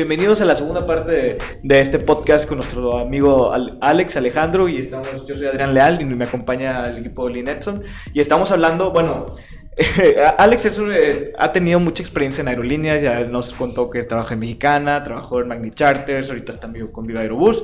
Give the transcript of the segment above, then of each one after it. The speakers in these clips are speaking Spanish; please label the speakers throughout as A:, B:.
A: Bienvenidos a la segunda parte de, de este podcast con nuestro amigo Al- Alex Alejandro y estamos, yo soy Adrián Leal y me acompaña el equipo de Linetson y estamos hablando, bueno, Alex es un, eh, ha tenido mucha experiencia en aerolíneas, ya nos contó que trabaja en Mexicana, trabajó en Magni Charters, ahorita está amigo con Viva Aerobús,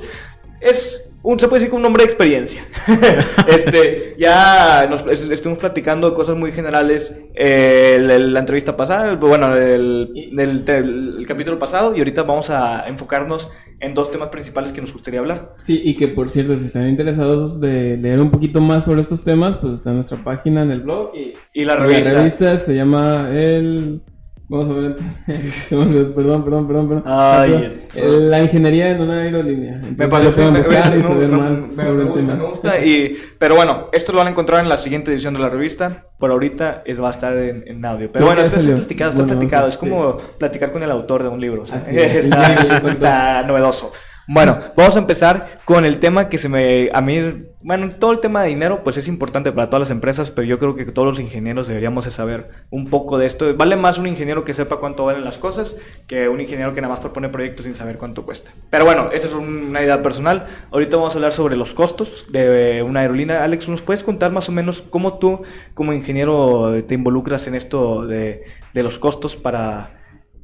A: es un, se puede decir que un hombre de experiencia. este, ya nos est- estuvimos platicando cosas muy generales eh, la entrevista pasada, bueno, el, el- el- el capítulo pasado, y ahorita vamos a enfocarnos en dos temas principales que nos gustaría hablar.
B: Sí, y que por cierto, si están interesados de leer un poquito más sobre estos temas, pues está en nuestra página en el blog y,
A: Y la revista.
B: la revista se llama el... Vamos a ver, perdón, perdón, perdón, perdón.
A: Ay,
B: perdón.
A: eso.
B: la ingeniería en una aerolínea. Entonces,
A: Me
B: lo
A: parece, me-
B: buscar
A: me-
B: y saber
A: me-
B: más
A: me-
B: sobre
A: me
B: el
A: gusta,
B: tema.
A: me gusta, y, pero bueno, esto lo van a encontrar en la siguiente edición de la revista. Por ahorita es, va a estar en, en audio. Pero bueno, esto es platicado, está
B: Bueno,
A: platicado. Es como platicar con el autor de un libro. o sea,
B: es.
A: está novedoso. Bueno, vamos a empezar con el tema que se me... A mí, bueno, todo el tema de dinero pues es importante para todas las empresas, pero yo creo que todos los ingenieros deberíamos de saber un poco de esto. Vale más un ingeniero que sepa cuánto valen las cosas que un ingeniero que nada más propone proyectos sin saber cuánto cuesta. Pero bueno, esa es una idea personal. Ahorita vamos a hablar sobre los costos de una aerolínea. Alex, ¿nos puedes contar más o menos cómo tú como ingeniero te involucras en esto de, los costos para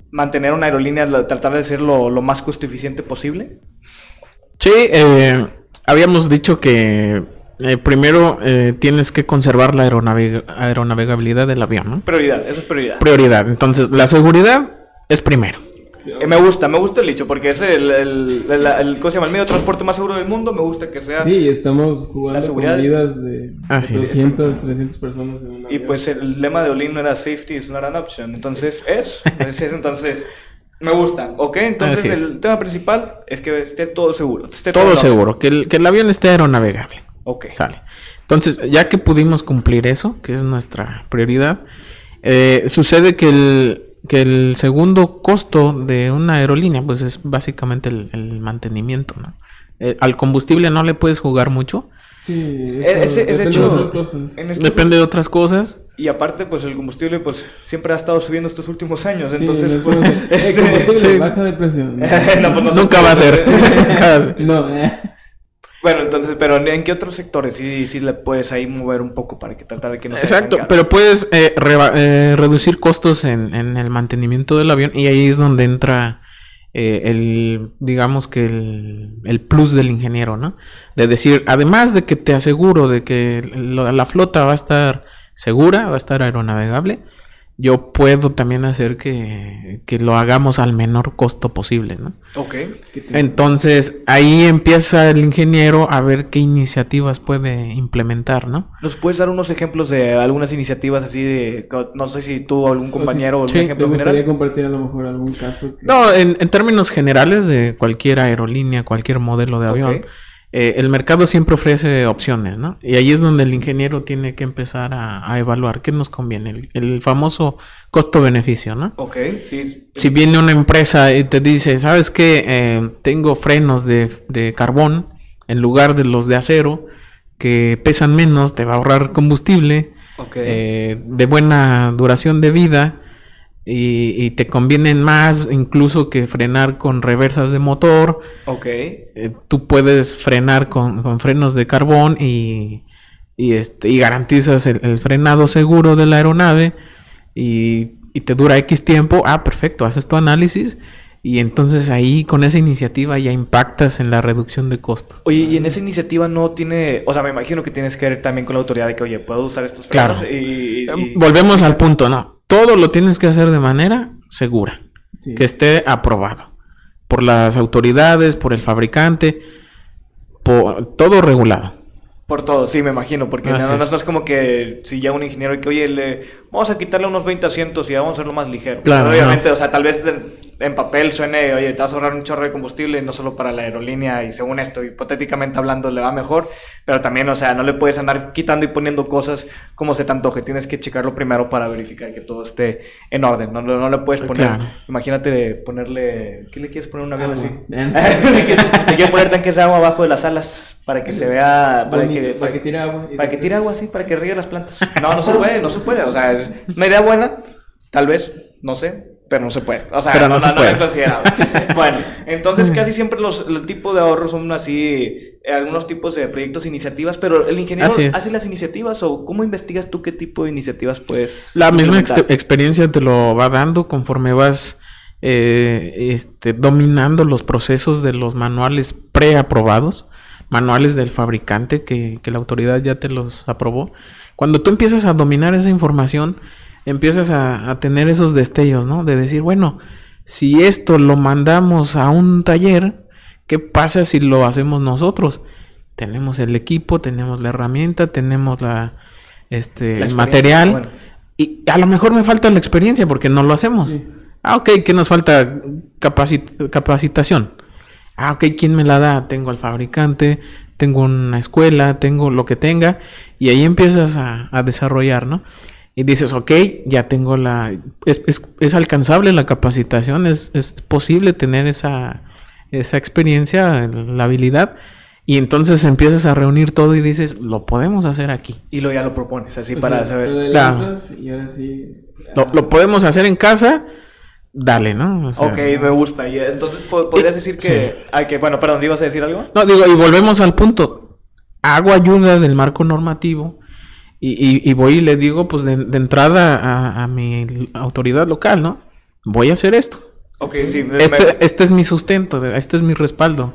A: mantener una aerolínea, tratar de ser lo más costo eficiente posible?
C: Sí, eh, habíamos dicho que eh, primero eh, tienes que conservar la aeronavega- aeronavegabilidad del avión, ¿no?
A: Prioridad, eso es prioridad.
C: Prioridad. Entonces, la seguridad es primero.
A: Eh, me gusta, me gusta el dicho, porque es el, el, el- el- ¿cómo se llama? el medio de transporte más seguro del mundo. Me gusta que sea.
B: Sí, estamos
A: La
B: jugando
A: seguridad.
B: con vidas de,
C: es.
B: 200, 300 personas en un
A: Y pues el lema de Olin no era safety is not an option. Entonces, es. es entonces, me gusta. ¿Ok? Entonces, el tema principal es que esté todo seguro. Esté
C: Todo seguro, que el, que el avión esté aeronavegable.
A: Ok.
C: Sale. Entonces, ya que pudimos cumplir eso, que es nuestra prioridad, eh, sucede que el, que el segundo costo de una aerolínea, pues es básicamente el, el mantenimiento, ¿no? Eh, al combustible no le puedes jugar mucho,
B: Sí, eso
A: ese- es de
B: depende
A: hecho,
B: de otras cosas.
A: en este-
C: depende de otras cosas.
A: Y aparte, pues el combustible, pues siempre ha estado subiendo estos últimos años.
B: Sí,
A: Entonces, pues,
B: como que, "Eh,
A: este-
B: combustible,
C: sí.
B: baja de precio. No,
A: No, pues, no
C: Nunca va a ser.
B: No, eh.
A: Bueno, entonces, pero ¿en qué otros sectores sí, sí le puedes ahí mover un poco para que tratar de que no sea
C: Exacto, pero puedes eh, eh, reducir costos en, en el mantenimiento del avión y ahí es donde entra eh, el, digamos que el, el plus del ingeniero, ¿no? De decir, además de que te aseguro de que la flota va a estar segura, va a estar aeronavegable, yo puedo también hacer que, que lo hagamos al menor costo posible, ¿no?
A: Ok.
B: Te-
C: Entonces ahí empieza el ingeniero a ver qué iniciativas puede implementar, ¿no?
A: ¿Nos puedes dar unos ejemplos de algunas iniciativas así de, no sé si tú o algún compañero o algún
C: Sí,
B: ¿Te
A: ejemplo
B: gustaría
A: general?
B: compartir a lo mejor algún caso? Que...
C: No, en, en términos generales de cualquier aerolínea, cualquier modelo de avión,
A: Ok.
C: Eh, el mercado siempre ofrece opciones, ¿no? Y ahí es donde el ingeniero tiene que empezar a, a evaluar qué nos conviene, el, el famoso costo-beneficio, ¿no?
A: Ok, sí.
C: Si viene una empresa y te dice, ¿sabes qué? Eh, tengo frenos de, de carbón en lugar de los de acero que pesan menos, te va a ahorrar combustible, eh, de buena duración de vida y, y te convienen más incluso que frenar con reversas de motor.
A: ok.
C: Eh, tú puedes frenar con, con frenos de carbón y, y, este, y garantizas el, el frenado seguro de la aeronave y, y te dura X tiempo. Ah, perfecto, haces tu análisis Y entonces ahí con esa iniciativa ya impactas en la reducción de costos.
A: Oye, y en esa iniciativa no tiene, o sea, me imagino que tienes que ver también con la autoridad de que, oye, puedo usar estos frenos
C: Claro.
A: y,
C: Eh, Volvemos al punto, no. Todo lo tienes que hacer de manera segura,
B: Sí.
C: que esté aprobado por las autoridades, por el fabricante, por todo regulado.
A: por todo, sí, me imagino, porque
C: Así
A: no-
C: es.
A: no es como que si ya un ingeniero que, oye, le, vamos a quitarle unos 20 asientos y vamos a hacerlo más ligero.
C: Claro,
A: Obviamente, o sea, tal vez en, papel suene, oye, te vas a ahorrar un chorro de combustible, no solo para la aerolínea y según esto, hipotéticamente hablando, le va mejor, pero también, o sea, no le puedes andar quitando y poniendo cosas como se te antoje, tienes que checarlo primero para verificar que todo esté en orden, no, no, no le puedes poner,
C: Claro.
A: imagínate ponerle, ¿qué le quieres poner a un avión así? Le quieres poner tanques de agua abajo de las alas para que se vea, para
B: Bonito,
A: que,
B: para que tire agua.
A: para que tire agua, sí, para que riegue las plantas. No, no se puede, no se puede. O sea, es una idea buena, tal vez, no sé, pero no se puede. O sea,
C: Pero
A: no,
C: no se
A: no, no lo he
C: puede.
A: considerado. bueno, entonces casi siempre los, el tipo de ahorros son así, eh, algunos tipos de proyectos, iniciativas, pero el ingeniero hace las iniciativas o cómo investigas tú qué tipo de iniciativas puedes.
C: La misma ex- experiencia te lo va dando conforme vas eh, este, dominando los procesos de los manuales preaprobados, manuales del fabricante que, que la autoridad ya te los aprobó. Cuando tú empiezas a dominar esa información, empiezas a, a tener esos destellos, ¿no? De decir, bueno, si esto lo mandamos a un taller, ¿qué pasa si lo hacemos nosotros? Tenemos el equipo, tenemos la herramienta, tenemos la, este,
A: La
C: el material.
A: bueno.
C: Y a lo mejor me falta la experiencia porque no lo hacemos.
B: Sí.
C: Ah, ok, ¿qué nos falta? Capacit- capacitación. Ah, ok, ¿quién me la da? Tengo al fabricante, tengo una escuela, tengo lo que tenga. Y ahí empiezas a, a desarrollar, ¿no? Y dices, ok, ya tengo la... Es, es- es alcanzable la capacitación, es, es posible tener esa, esa experiencia, la habilidad. Y entonces empiezas a reunir todo y dices, lo podemos hacer aquí.
A: Y lo ya lo propones, así
B: O
A: para
B: sea,
A: saber.
C: Claro.
B: adelantas Y ahora sí.
C: Lo, lo podemos hacer en casa, dale, ¿no? O sea,
A: Ok, me gusta. Y entonces po- podrías decir que, ay, que, bueno, perdón, ¿ibas a decir algo?
C: No, digo, y volvemos al punto. Hago ayuda del marco normativo y, y- y voy y le digo, pues de, de entrada a, a mi autoridad local, ¿no? Voy a hacer esto.
A: Ok, sí.
C: Este,
A: me-
C: este es mi sustento, este es mi respaldo.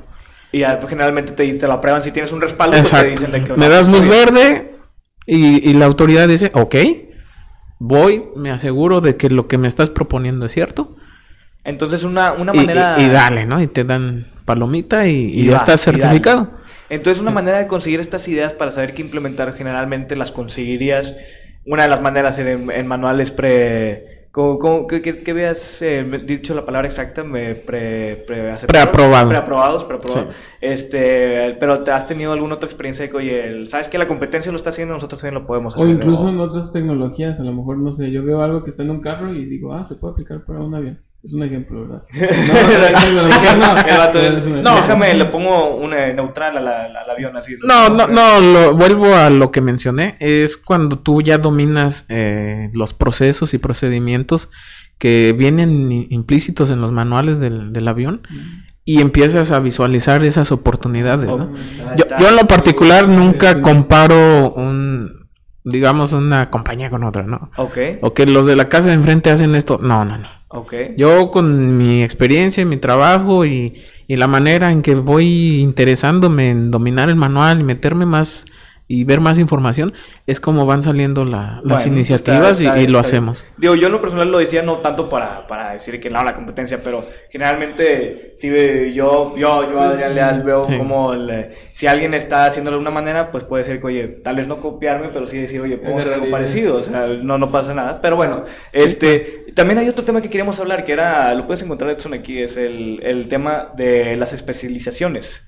A: Y ya, pues, generalmente te, te lo aprueban si tienes un respaldo, pues, te dicen de que
C: Me das luz verde y, y la autoridad dice, ok, voy, me aseguro de que lo que me estás proponiendo es cierto.
A: Entonces, una, una manera.
C: y- y dale, ¿no? Y te dan palomita y, ya
A: va,
C: estás certificado.
A: Entonces, una manera de conseguir estas ideas para saber qué implementar, generalmente las conseguirías. Una de las maneras en, en manuales pre. Como, como que, que- que veas eh, dicho la palabra exacta, me pre, pre
C: Preaprobado.
A: Preaprobados, preaprobados.
C: Sí.
A: Este, pero ¿te has tenido alguna otra experiencia de que, oye, el- sabes que la competencia lo está haciendo, nosotros también lo podemos
B: O
A: hacer?
B: incluso
A: o-
B: en otras tecnologías, a lo mejor, no sé, yo veo algo que está en un carro y digo, ah, se puede aplicar para un avión. Es un ejemplo, ¿verdad? No, no.
A: Déjame, le pongo una neutral a la- al avión así.
C: No, no, no, lo, vuelvo a lo que mencioné. Es cuando tú ya dominas eh, los procesos y procedimientos que vienen implícitos en los manuales del, del avión y empiezas a visualizar esas oportunidades, ¿no?
A: Ah,
C: Yo, yo en lo particular nunca comparo un, digamos, una compañía con otra, ¿no?
A: Ok,
C: O que los de la casa de enfrente hacen esto. No, no, no.
A: ok.
C: Yo con mi experiencia, mi trabajo y, y la manera en que voy interesándome en dominar el manual y meterme más y ver más información, es como van saliendo la- las
A: Bueno,
C: iniciativas
A: está-
C: y-
A: está
C: y,
A: bien,
C: lo
A: está
C: hacemos.
A: Digo, yo en lo personal lo decía no tanto para, para decir que no la competencia, pero generalmente si yo, yo, yo Adrián Leal veo
C: Sí.
A: como el, si alguien está haciéndolo de una manera, pues puede ser que, oye, tal vez no copiarme, pero sí decir, oye, podemos hacer algo parecido, o sea, no, no pasa nada. Pero bueno, este, también hay otro tema que queríamos hablar, que era, lo puedes encontrar Edson aquí, es el, el tema de las especializaciones.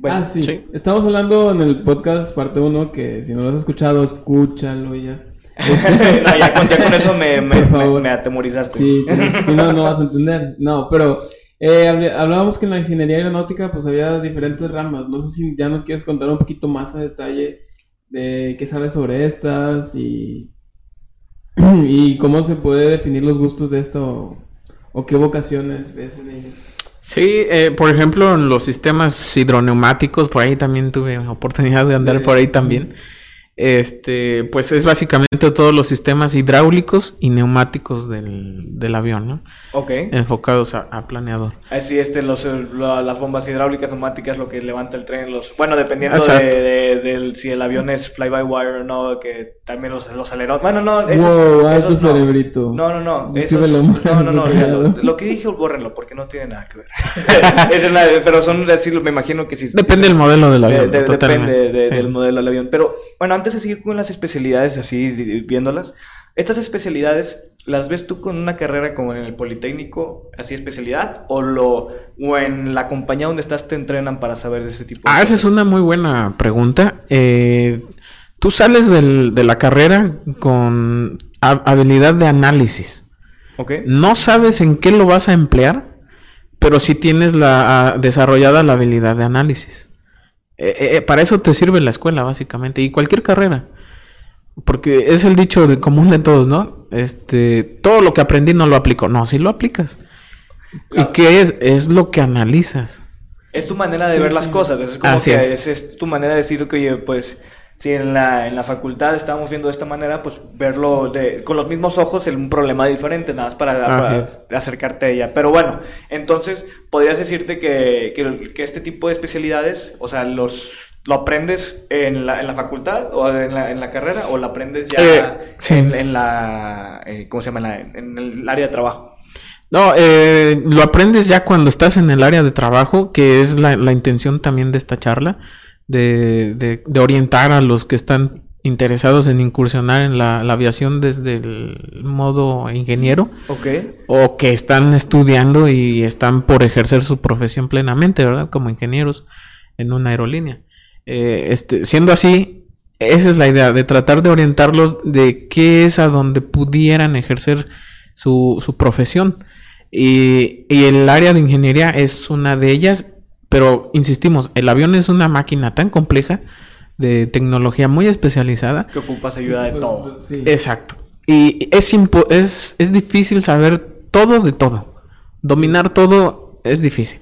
A: Bueno,
B: ah, sí.
C: sí.
B: Estamos hablando en el podcast parte 1 que si no lo has escuchado, escúchalo ya. Este,
A: no, ya, con, ya con eso me, me, me- me atemorizaste.
B: Sí, si no, no vas a entender. No, pero eh, habl- hablábamos que en la ingeniería aeronáutica pues había diferentes ramas. No sé si ya nos quieres contar un poquito más a detalle de qué sabes sobre estas y, y cómo se puede definir los gustos de esto o, o qué vocaciones ves en ellas.
C: Sí, eh, por ejemplo, en los sistemas hidroneumáticos, por ahí también tuve oportunidad de andar por ahí también. Este, pues es básicamente todos los sistemas hidráulicos y neumáticos del, del avión, ¿no?
A: Ok.
C: Enfocados a, a planeador.
A: Así, este, los, la- las bombas hidráulicas, neumáticas, lo que levanta el tren, los... Bueno, dependiendo de, de- del, si el avión es fly-by-wire o no, que también los, los alerones... Bueno, no,
B: Wow,
A: esos,
B: alto
A: esos no.
B: cerebrito.
A: No, no, no. Esos-
B: más
A: no, no, no. olvídalo. Lo que dije, bórrenlo, porque no tiene nada que ver. Es la- pero son, así, me imagino que sí.
C: Depende del modelo del
A: De-
C: avión.
A: de-
C: totalmente.
A: depende de-
C: sí.
A: del modelo del avión. Pero bueno, antes de seguir con las especialidades, así viéndolas, estas especialidades, ¿las ves tú con una carrera como en el Politécnico, así especialidad? ¿O, lo, o en la compañía donde estás te entrenan para saber de ese tipo de
C: Ah, esa es una muy buena pregunta. Eh, tú sales del- de la carrera con ha- habilidad de análisis.
A: ¿Ok?
C: No sabes en qué lo vas a emplear, pero sí tienes la, ah, desarrollada la habilidad de análisis. Eh, eh, eh, para eso te sirve la escuela, básicamente, y cualquier carrera. Porque es el dicho de común de todos, ¿no? Este, todo lo que aprendí no lo aplico. No, sí lo aplicas. ¿Y qué es? Es lo que analizas.
A: Es tu manera de ver las cosas. Es como
C: Así
A: que
C: es.
A: es. es tu manera de decir que, oye, pues, si en la, en la facultad estábamos viendo de esta manera, pues verlo de, con los mismos ojos en un problema diferente, nada más para, para acercarte a ella. Pero bueno, entonces, podrías decirte que, que, que este tipo de especialidades, o sea, los... ¿Lo aprendes en la, en la facultad o en la, en la carrera o lo aprendes ya
C: Eh, sí.
A: en, en la, eh, ¿cómo se llama? En, la- en el área de trabajo.
C: No, eh, lo aprendes ya cuando estás en el área de trabajo, que es la, la intención también de esta charla, de, de- de orientar a los que están interesados en incursionar en la, la aviación desde el modo ingeniero
A: Ok.
C: o que están estudiando y están por ejercer su profesión plenamente, ¿verdad? Como ingenieros en una aerolínea. Eh, este, siendo así, esa es la idea, de tratar de orientarlos de qué es a donde pudieran ejercer su, su profesión. Y, y el área de ingeniería es una de ellas, pero insistimos, el avión es una máquina tan compleja, de tecnología muy especializada,
A: Que ocupas ayuda de todo.
B: Sí.
C: Exacto. Y es, impo- es, es difícil saber todo de todo. Dominar todo es difícil.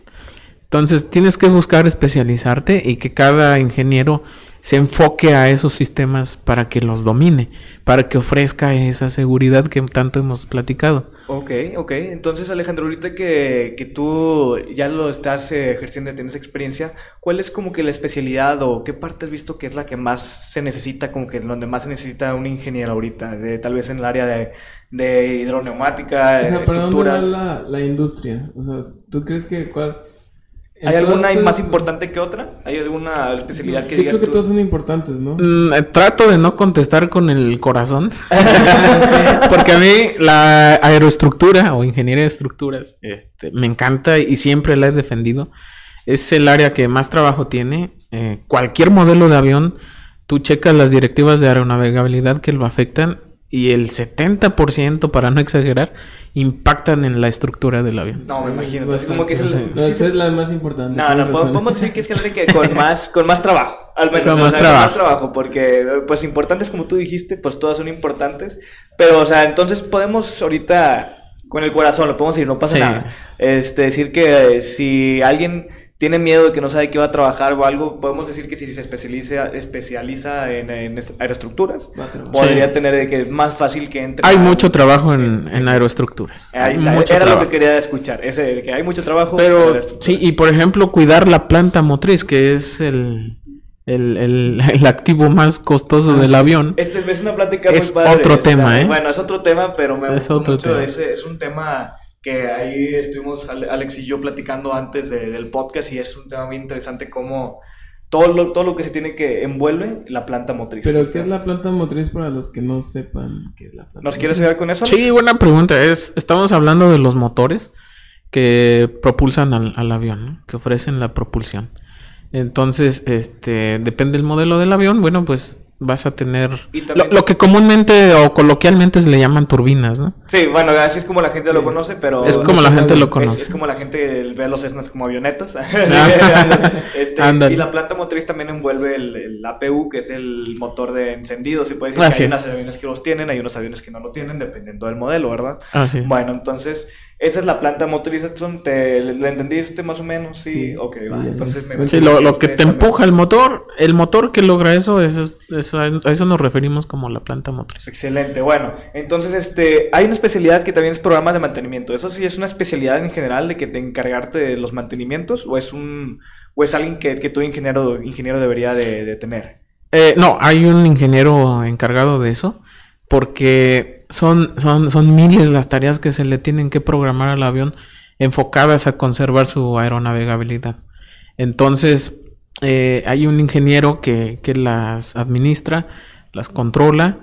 C: Entonces tienes que buscar especializarte y que cada ingeniero se enfoque a esos sistemas para que los domine, para que ofrezca esa seguridad que tanto hemos platicado.
A: Ok, ok. Entonces, Alejandro, ahorita que, que tú ya lo estás eh, ejerciendo y tienes experiencia, ¿cuál es como que la especialidad o qué parte has visto que es la que más se necesita, como que donde más se necesita un ingeniero ahorita? De, tal vez en el área de, de hidroneumática,
B: O sea, ¿para dónde va
A: estructuras.
B: la, la industria? O sea, ¿tú crees que cuál...
A: ¿Hay alguna más importante que otra? ¿Hay alguna especialidad que
B: Yo
A: digas
B: creo que
A: tú?
B: todas son importantes, ¿no?
C: Mm, eh, trato de no contestar con el corazón. Porque a mí la aeroestructura o ingeniería de estructuras este, me encanta y siempre la he defendido. Es el área que más trabajo tiene. Eh, cualquier modelo de avión, tú checas las directivas de aeronavegabilidad que lo afectan y el 70%, para no exagerar, impactan en la estructura del avión.
A: No, me imagino.
B: Es
A: Entonces, como que es el...
B: No,
A: sí,
B: esa
A: sí.
B: es la más importante.
A: No, no, podemos decir que es gente que con más, con más trabajo. Al menos,
C: Con
A: o
C: más
A: sea,
C: trabajo.
A: porque, pues, importantes como tú dijiste, pues todas son importantes. Pero, o sea, entonces podemos ahorita, con el corazón, lo podemos decir, no pasa
C: Sí.
A: nada. Este, decir que eh, si alguien tiene miedo de que no sabe qué va a trabajar o algo, podemos decir que si se especializa, especializa en, en est- aeroestructuras, podría
C: Sí.
A: tener de que es más fácil que entre.
C: Hay
A: a-
C: mucho trabajo en, en aeroestructuras.
A: Ahí está,
C: mucho
A: era
C: trabajo.
A: lo que quería escuchar, ese de que hay mucho trabajo.
C: Pero sí, y por ejemplo, cuidar la planta motriz, que es el, el, el- el activo más costoso del avión.
A: Este es una plática
C: Es
A: muy padre.
C: otro
A: esta.
C: tema, ¿eh?
A: Bueno, es otro tema, pero me
C: Es otro
A: mucho.
C: tema.
A: ese- es un tema que ahí estuvimos Ale- Alex y yo platicando antes de- del podcast y es un tema muy interesante como todo lo, todo lo que se tiene que envuelve la planta motriz.
B: Pero, ¿qué es la planta motriz para los que no sepan qué es la planta
A: ¿Nos quieres
B: motriz?
A: ayudar con eso? Alex?
C: Sí, buena pregunta. Es, estamos hablando de los motores que propulsan al, al avión, ¿no? que ofrecen la propulsión. Entonces, este, depende del modelo del avión, bueno, pues vas a tener lo, que comúnmente o coloquialmente se le llaman turbinas, ¿no?
A: Sí, bueno, así es como la gente lo conoce, pero...
C: Es como la gente lo
A: Es-
C: conoce.
A: Es, como la gente ve a los Cessnas como avionetas. Este,
C: Ándale.
A: y la planta motriz también envuelve el, el APU, que es el motor de encendido. Se puede decir
C: Así
A: que hay
C: es.
A: unos aviones que los tienen, hay unos aviones que no lo tienen, dependiendo del modelo, ¿verdad?
C: Así es.
A: Bueno, entonces, Esa es la planta motriz, Edson. ¿Te, ¿Le le entendiste más o menos? Sí,
B: Sí.
A: ok,
B: Sí,
A: va.
B: ya,
A: Entonces me
B: Sí,
C: Sí, lo, lo que te empuja el motor, el motor que logra eso, es, es- es- a eso nos referimos como la planta motriz.
A: Excelente, bueno, entonces este, hay una especialidad que también es programas de mantenimiento. ¿Eso sí es una especialidad en general de que te encargarte de los mantenimientos o es un o es alguien que, que todo ingeniero, ingeniero debería de, de tener?
C: Eh, no, hay un ingeniero encargado de eso, porque son, son, son miles las tareas que se le tienen que programar al avión enfocadas a conservar su aeronavegabilidad. Entonces, eh, hay un ingeniero que, que las administra, las controla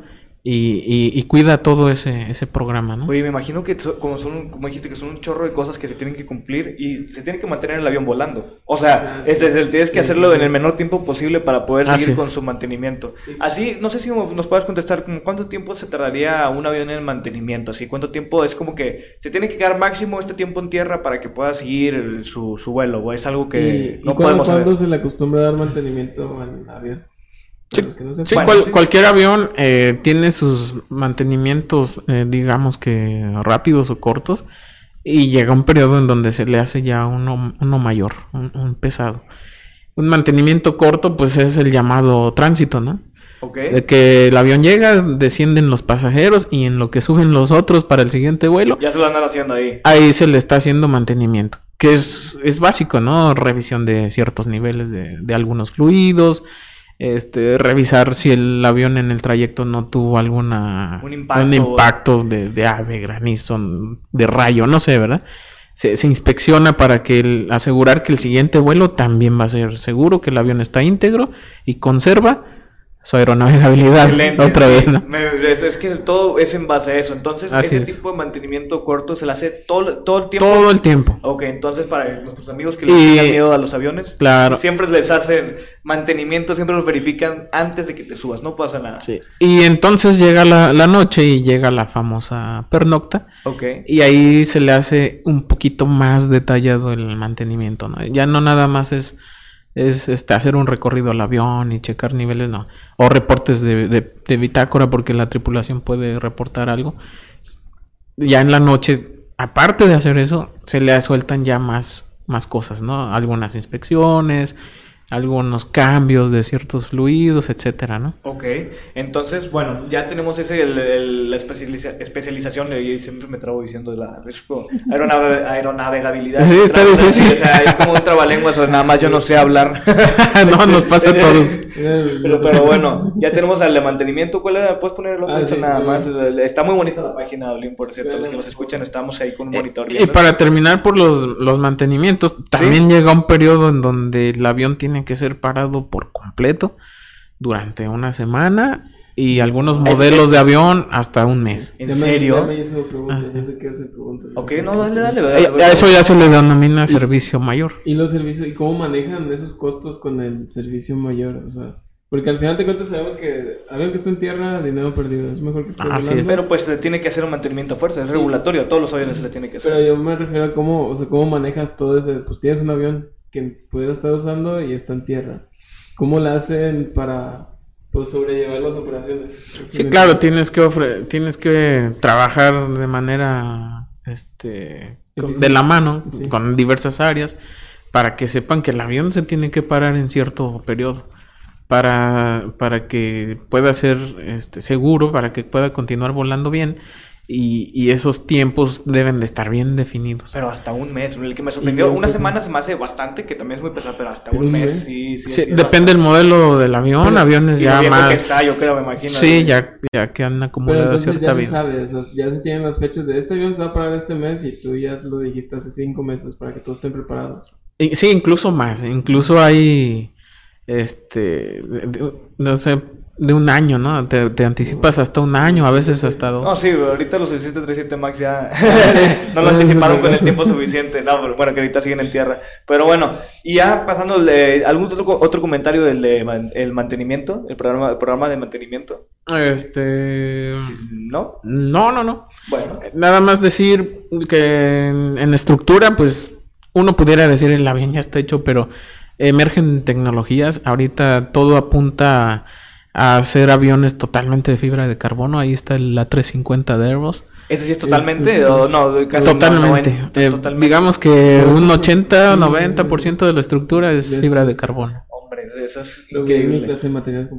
C: y, y- y cuida todo ese, ese programa, ¿no?
A: Oye, me imagino que so- como son, como dijiste, que son un chorro de cosas que se tienen que cumplir y se tiene que mantener el avión volando. O sea,
B: Ah, sí.
A: este es el- tienes que
B: Sí,
A: hacerlo
B: sí,
A: en el menor tiempo posible para poder
C: Así
A: seguir
C: es.
A: con su mantenimiento. Así, no sé si nos puedes contestar como cuánto tiempo se tardaría un avión en el mantenimiento, así cuánto tiempo es como que se tiene que quedar máximo este tiempo en tierra para que pueda seguir el- su, su vuelo, o es algo que
B: ¿Y,
A: no
B: y cuándo,
A: podemos saber.
B: cuándo se le acostumbra a dar mantenimiento al avión?
C: Sí,
B: no
A: Bueno,
C: cual- cualquier avión eh, tiene sus mantenimientos, eh, digamos que rápidos o cortos, y llega un periodo en donde se le hace ya uno, uno mayor, un, un pesado. Un mantenimiento corto, pues es el llamado tránsito, ¿no?
A: Ok.
C: De que el avión llega, descienden los pasajeros y en lo que suben los otros para el siguiente vuelo,
A: Ya se lo andan haciendo ahí.
C: ahí se le está haciendo mantenimiento, que es, es básico, ¿no? Revisión de ciertos niveles de, de algunos fluidos, este, revisar si el avión en el trayecto no tuvo alguna
A: Un impacto.
C: impacto de, de ave, granizo, de rayo, no sé, ¿verdad? Se, se inspecciona para que el- asegurar que el siguiente vuelo también va a ser seguro, que el avión está íntegro y conserva su aeronavegabilidad
A: Excelente.
C: otra vez, ¿no?
A: Es, es que todo es en base a eso. Entonces,
C: Así
A: ese
C: es.
A: tipo de mantenimiento corto se le hace todo, todo el tiempo.
C: Todo el tiempo.
A: Ok, entonces para nuestros amigos que les
C: Y-
A: tengan miedo a los aviones,
C: Claro.
A: siempre les hacen mantenimiento, siempre los verifican antes de que te subas, no pasa nada.
C: Sí. Y entonces llega la, la noche y llega la famosa pernocta.
A: Ok.
C: Y ahí se le hace un poquito más detallado el mantenimiento, ¿no? Ya no nada más es, es este, hacer un recorrido al avión y checar niveles, no. O reportes de, de- bitácora porque la tripulación puede reportar algo. Ya en la noche, aparte de hacer eso, se le sueltan ya más, más cosas, ¿no? Algunas inspecciones, algunos cambios de ciertos fluidos, etcétera, ¿no?
A: Ok, entonces, bueno, ya tenemos ese, el- el- la especializa- especialización, y siempre me trabo diciendo la aeronave- aeronavegabilidad.
C: Sí, está difícil.
A: O sea, es como un trabalenguas, o nada más yo no sé hablar.
C: no, nos pasa a todos.
A: Pero, pero bueno, ya tenemos al de mantenimiento. ¿Cuál era? ¿Puedes poner el otro?
B: Ah, sí,
A: nada
B: sí.
A: más. Está muy bonita la página, Olin, por cierto. Los que nos escuchan, estamos ahí con un monitor.
C: Eh, Y para terminar por los, los mantenimientos, también llega un periodo en donde el avión tiene que ser parado por completo durante una semana y algunos modelos
A: es-
C: de avión hasta un mes.
A: ¿En serio?
B: preguntas,
C: Ah, sí.
B: preguntas.
A: Ok, no, dale, dale. dale,
C: Eh, a eso ya se le denomina servicio mayor.
B: Y los servicios, ¿y cómo manejan esos costos con el servicio mayor? O sea, porque al final de cuentas sabemos que avión que está en tierra, dinero perdido. Es mejor que esté volando.
C: es.
A: Pero pues se le tiene que hacer un mantenimiento a fuerza. Es
B: Sí.
A: regulatorio. A todos los aviones se le tiene que hacer.
B: Pero yo me refiero a cómo, o sea, cómo manejas todo ese, pues tienes un avión que pudiera estar usando y está en tierra. ¿Cómo la hacen para pues sobrellevar las operaciones?
C: Sí, claro, tienes que ofre- tienes que trabajar de manera este de la mano
B: Sí.
C: con diversas áreas para que sepan que el avión se tiene que parar en cierto periodo para, para que pueda ser este, seguro, para que pueda continuar volando bien y, y esos tiempos deben de estar bien definidos.
A: Pero hasta un mes. El que me sorprendió, una semana se me hace bastante, que también es muy pesado, pero hasta
B: ¿Pero
A: un
B: un
A: mes,
B: mes?
A: sí, sí.
C: Sí, depende del modelo del avión,
B: Pero-
C: aviones ya más...
A: que está, yo creo, me imagino.
C: Sí, ya, ya que han
B: Pero
C: acumulado
B: entonces
C: cierta
B: ya se
C: vida.
B: sabe, o sea, ya se tienen las fechas de este avión se va a parar este mes y tú ya lo dijiste hace cinco meses para que todos estén preparados.
C: Y- Sí, incluso más. Incluso hay, este, no sé, de un año, ¿no? Te, te anticipas hasta un año, a veces hasta dos.
A: No, sí, ahorita los 737 Max ya no lo anticiparon con el tiempo suficiente. No, pero bueno, que ahorita siguen en tierra. Pero bueno, y ya pasando, ¿algún otro, co- otro comentario del de el mantenimiento? El programa, el programa de mantenimiento.
C: Este,
A: ¿No?
C: no, no, no.
A: Bueno.
C: Nada más decir que en, en estructura, pues, uno pudiera decir el avión ya está hecho, pero emergen tecnologías. Ahorita todo apunta a, a hacer aviones totalmente de fibra de carbono. Ahí está el A350 de Airbus.
A: ¿Ese sí es totalmente o no? Casi
C: Totalmente.
A: no, no,
C: Eh,
A: totalmente.
C: digamos que un 80,
B: Sí.
C: 90% de la estructura es fibra de carbono.
A: Hombre, eso es increíble.
B: clase de materiales.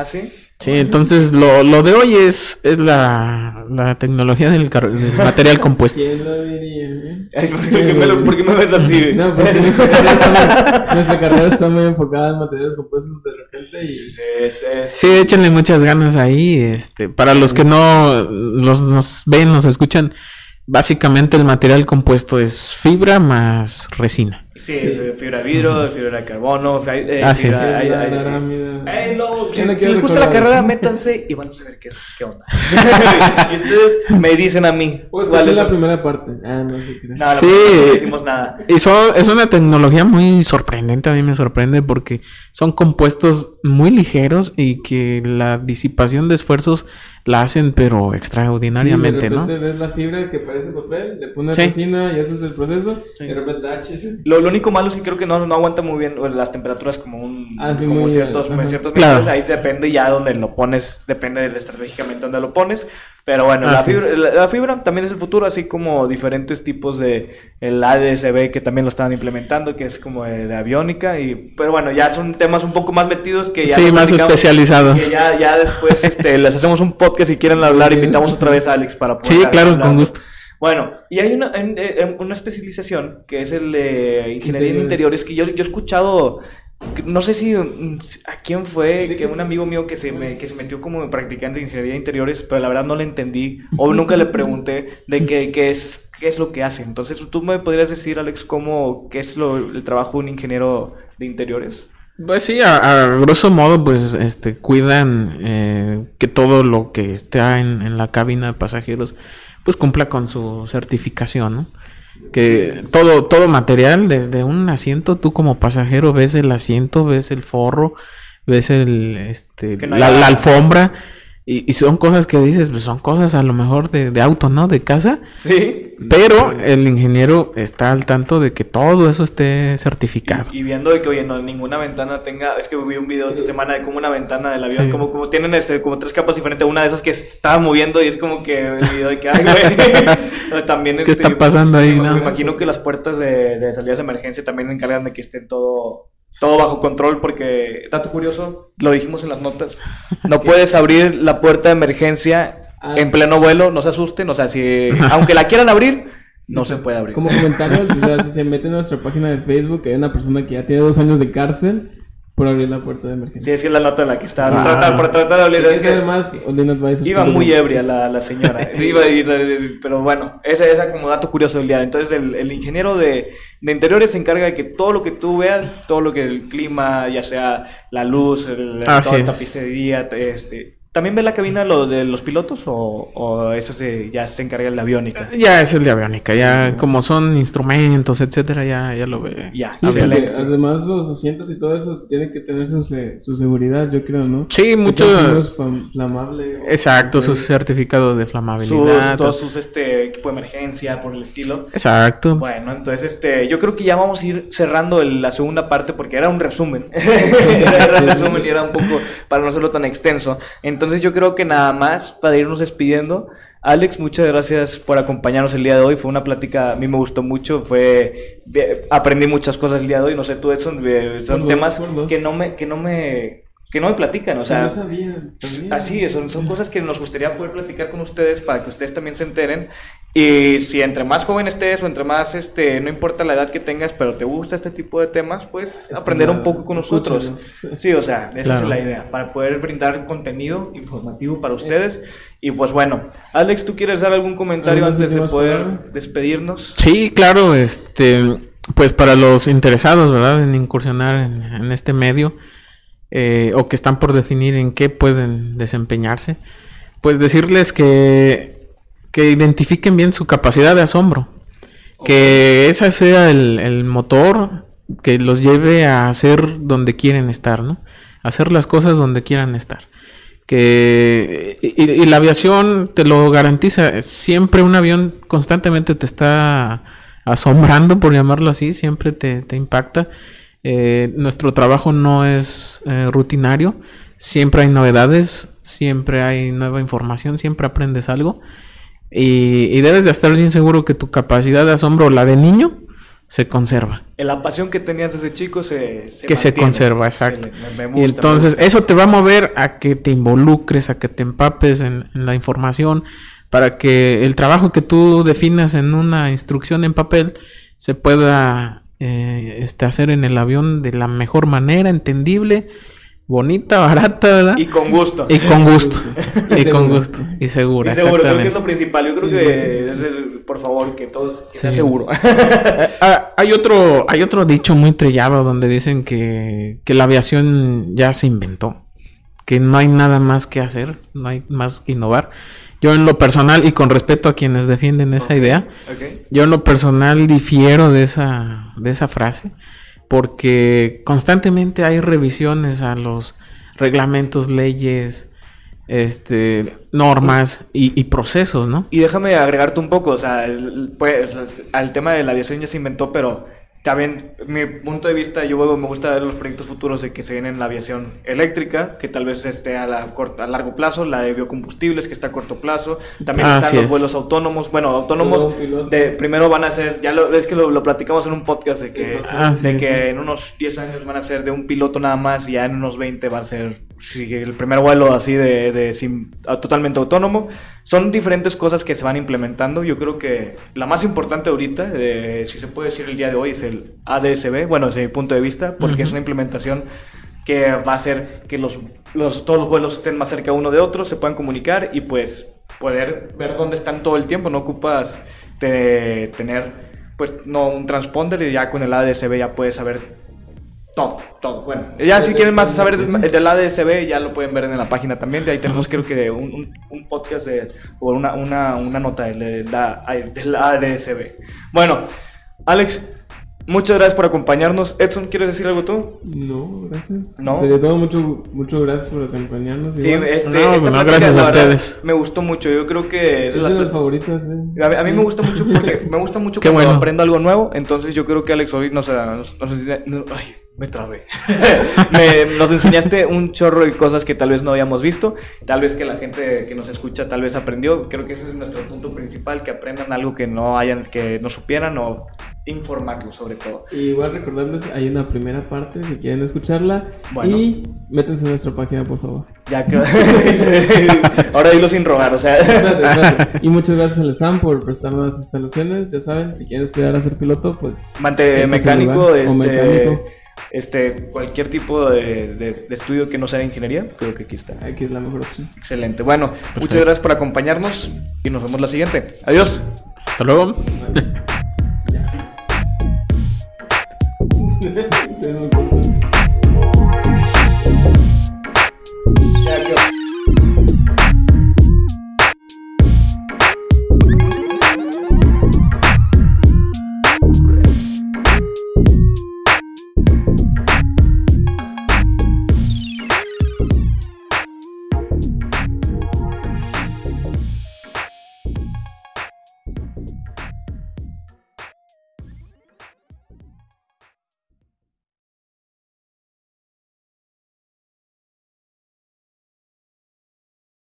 A: ¿Ah, sí?
C: Sí, entonces lo, lo de hoy es, es la, la tecnología del, car- del material compuesto.
B: ¿Quién lo diría? eh?
A: ¿por, qué me lo- por qué me ves así?
B: No, porque nuestra carrera, está muy, nuestra carrera está muy enfocada en materiales compuestos de repente y...
A: Es- es-
C: Sí, échenle muchas ganas ahí. Este, para los que no los, nos ven, nos escuchan, básicamente el material compuesto es fibra más resina.
A: Sí, fibra de vidrio, de fibra de carbono, eh,
C: Así
A: fibra- ay.
B: arámida.
A: Ay, no, si, les gusta la carrera, métanse y van a saber qué, qué onda. y ustedes me dicen a mí.
B: Pues
A: cuál es
B: la primera parte. Ah, no sé qué.
A: No, la
C: Sí.
A: no decimos nada.
C: Y son- es una tecnología muy sorprendente, a mí me sorprende porque son compuestos muy ligeros y que la disipación de esfuerzos la hacen pero extraordinariamente,
B: sí, de
C: ¿no?
B: repente ves la fibra que parece papel, le pones
C: Sí.
B: resina y haces el proceso,
C: Sí.
B: y de repente, ah.
A: Lo, lo único malo es que creo que no, no aguanta muy bien bueno, las temperaturas como un
B: Ah, sí,
A: como ciertos, ciertos
C: Claro.
A: niveles. Ahí depende ya donde lo pones, depende de estratégicamente dónde lo pones. Pero bueno, la fibra, la, la fibra también es el futuro, así como diferentes tipos de el ADSB que también lo están implementando, que es como de, de aviónica. Y, pero bueno, ya son temas un poco más metidos que ya
C: Sí, más especializados.
A: que ya, ya después este, les hacemos un podcast si quieren hablar, invitamos otra vez a Alex para poder
C: Sí, claro,
A: hablar.
C: con gusto.
A: Bueno, y hay una, en- en- una especialización que es el de ingeniería en interiores que yo, yo he escuchado, no sé si mm, a quién fue, que un amigo mío que se, me, que se metió como practicante de ingeniería de interiores, pero la verdad no le entendí o nunca le pregunté de qué, qué es, qué es lo que hace. Entonces, ¿tú me podrías decir, Alex, cómo, qué es lo, el trabajo de un ingeniero de interiores?
C: Pues sí, a, a grosso modo, pues este cuidan eh, que todo lo que está en, en la cabina de pasajeros pues cumpla con su certificación, ¿no? Que todo, todo material, desde un asiento, tú como pasajero ves el asiento, ves el forro, ves el este
A: no
C: la alfombra, y, y son cosas que dices, pues son cosas a lo mejor de, de auto, ¿no? De casa.
A: Sí.
C: Pero el ingeniero está al tanto de que todo eso esté certificado.
A: Y, y viendo de que, oye, no, ninguna ventana tenga. Es que vi un video esta semana de cómo una ventana del avión,
C: Sí.
A: como, como tienen este, como tres capas diferentes. Una de esas que se estaba moviendo y es como que el video de que, ay, güey. también
C: ¿Qué
A: este,
C: está pasando ahí,
A: Me,
C: no?
A: me imagino que las puertas de, de salidas de emergencia también encargan de que estén todo. Todo bajo control porque, dato curioso, lo dijimos en las notas, no puedes abrir la puerta de emergencia
B: Ah,
A: en
B: sí.
A: pleno vuelo, no se asusten, o sea, si, aunque la quieran abrir, no se puede abrir.
B: Como comentarios, o sea, si se mete en nuestra página de Facebook, hay una persona que ya tiene dos años de cárcel por abrir la puerta de
A: Sí,
B: emergencia.
A: es que es la nota de la que está.
C: Ah.
A: tratar- por tratar de abrir. Es
B: quieres
A: que
B: saber más, Odin Advisors
A: iba muy ebria la, la señora. Iba a ir, pero bueno, ese es como dato curioso del día. Entonces, el, el ingeniero de, de interiores se encarga de que todo lo que tú veas, todo lo que el clima, ya sea la luz, el,
C: Así
A: toda la
C: es.
A: tapicería, este. ¿También ve la cabina lo de los pilotos o, o eso se, ya se encarga de la aviónica?
C: Ya es el de aviónica, ya como son instrumentos, etcétera, ya, ya lo ve.
A: Ya,
B: Sí, además los asientos y todo eso tienen que tener su, se- su seguridad, yo creo, ¿no?
C: Sí, mucho.
B: Que todo no es fam- flamable. o-
C: Exacto,
B: o sea,
C: su certificado de
A: Sus,
C: flamabilidad.
A: todos sus este, equipo de emergencia, por el estilo.
C: Exacto.
A: Bueno, entonces este, yo creo que ya vamos a ir cerrando el- la segunda parte porque era un resumen. era, era un resumen y era un poco para no hacerlo tan extenso. Entonces yo creo que nada más para irnos despidiendo. Alex, muchas gracias por acompañarnos el día de hoy. Fue una plática, a mí me gustó mucho, fue aprendí muchas cosas el día de hoy. No sé tú, Edson, son
B: Por
A: temas
B: por
A: que no me que no me que no me platican, o sea,
B: no sabía, también.
A: Así son, son cosas que nos gustaría poder platicar con ustedes para que ustedes también se enteren. Y si entre más joven estés o entre más, este, no importa la edad que tengas, pero te gusta este tipo de temas, pues aprender un poco con nosotros. Sí, o sea, esa
C: Claro.
A: es la idea, para poder brindar contenido informativo para ustedes. Y pues bueno, Alex, ¿tú quieres dar algún comentario
B: ¿Algunas
A: antes de poder
B: palabras?
A: despedirnos?
C: Sí, claro, este, pues para los interesados, ¿verdad? En incursionar en, en este medio eh, o que están por definir en qué pueden desempeñarse, pues decirles que, que identifiquen bien su capacidad de asombro, que ese sea el, el motor que los lleve a hacer donde quieren estar, ¿no? Hacer las cosas donde quieran estar. Que, y, y la aviación te lo garantiza. Siempre un avión constantemente te está asombrando, por llamarlo así. Siempre te, te impacta. Eh, nuestro trabajo no es eh, rutinario. Siempre hay novedades. Siempre hay nueva información. Siempre aprendes algo. Y, y debes de estar bien seguro que tu capacidad de asombro, la de niño, se conserva.
A: La pasión que tenías desde chico se, se
C: que se conserva, exacto.
A: Se le- me- me gusta,
C: y entonces eso te va a mover a que te involucres, a que te empapes en, en la información, para que el trabajo que tú definas en una instrucción en papel se pueda eh, este, hacer en el avión de la mejor manera, entendible, bonita, barata, ¿verdad?
A: Y con gusto.
C: Y con gusto.
B: Y
C: y con gusto. Y segura,
A: Y seguro, creo que es lo principal. Yo creo
B: Sí,
A: que
B: sí, sí.
A: es el, por favor, que todos que sea
C: Sí.
A: seguro.
C: Ah, hay otro, hay otro dicho muy trillado donde dicen que, que la aviación ya se inventó, que no hay nada más que hacer, no hay más que innovar. Yo en lo personal y con respeto a quienes defienden esa idea, yo en lo personal difiero de esa, de esa frase, porque constantemente hay revisiones a los reglamentos, leyes, este, normas y, procesos, ¿no?
A: Y déjame agregarte un poco, o sea, el- pues, al tema de la aviación ya se inventó, pero también mi punto de vista, yo me gusta ver los proyectos futuros de que se viene en la aviación eléctrica, que tal vez esté a, la corta, a largo plazo, la de biocombustibles, que está a corto plazo, también
C: Así
A: están los
C: es.
A: vuelos autónomos, bueno, autónomos, de, primero van a ser, ya lo, es que lo, lo platicamos en un podcast, de que,
C: Ah,
A: de
C: sí.
A: que en unos 10 años van a ser de un piloto nada más, y ya en unos 20 va a ser sí, el primer vuelo así de, de sin- a- totalmente autónomo. Son diferentes cosas que se van implementando. Yo creo que la más importante ahorita, eh, si se puede decir el día de hoy, es el ADSB, bueno, desde mi punto de vista, porque es una implementación que va a hacer que los, los- todos los vuelos estén más cerca uno de otro, se puedan comunicar y pues poder ver dónde están todo el tiempo. No ocupas de tener pues no un transponder y ya con el ADSB ya puedes saber todo, todo. Bueno, ya si quieren más saber del, del ADSB, ya lo pueden ver en la página también. De ahí tenemos, creo que, un, un- un podcast de, o una, una, una nota del, del ADSB. Bueno, Alex, muchas gracias por acompañarnos. Edson, ¿quieres decir algo tú?
B: No, gracias.
A: No.
B: Sería todo, mucho, mucho gracias por acompañarnos.
A: Sí,
B: igual.
A: este,
C: No,
A: esta
C: no,
A: plática,
C: gracias a ustedes.
A: Me gustó mucho. Yo creo que es de las
B: las favoritas, eh.
A: A mí, a mí me gusta mucho porque me gusta mucho
C: Qué
A: cuando
C: bueno.
A: aprendo algo nuevo. Entonces yo creo que Alex hoy nos, nos, nos ay, me trabé. Me- nos enseñaste un chorro de cosas que tal vez no habíamos visto. Tal vez que la gente que nos escucha tal vez aprendió. Creo que ese es nuestro punto principal, que aprendan algo que no hayan, que no supieran o informarlos sobre todo.
B: Y igual recordarles, hay una primera parte si quieren escucharla.
A: Bueno.
B: Y métanse a nuestra página, por favor.
A: Ya que ahora dilo sin rogar, o sea.
B: Espérate, espérate. Y muchas gracias al SAM por prestarnos las instalaciones. Ya saben, si quieren estudiar a ser piloto, pues.
A: Mante
B: Este
A: mecánico, este,
B: mecánico.
A: este, cualquier tipo de, de- de estudio que no sea de ingeniería, creo que aquí está.
B: Aquí es la mejor opción.
A: Excelente. Bueno, muchas gracias por acompañarnos y nos vemos la siguiente. Adiós.
C: Hasta luego.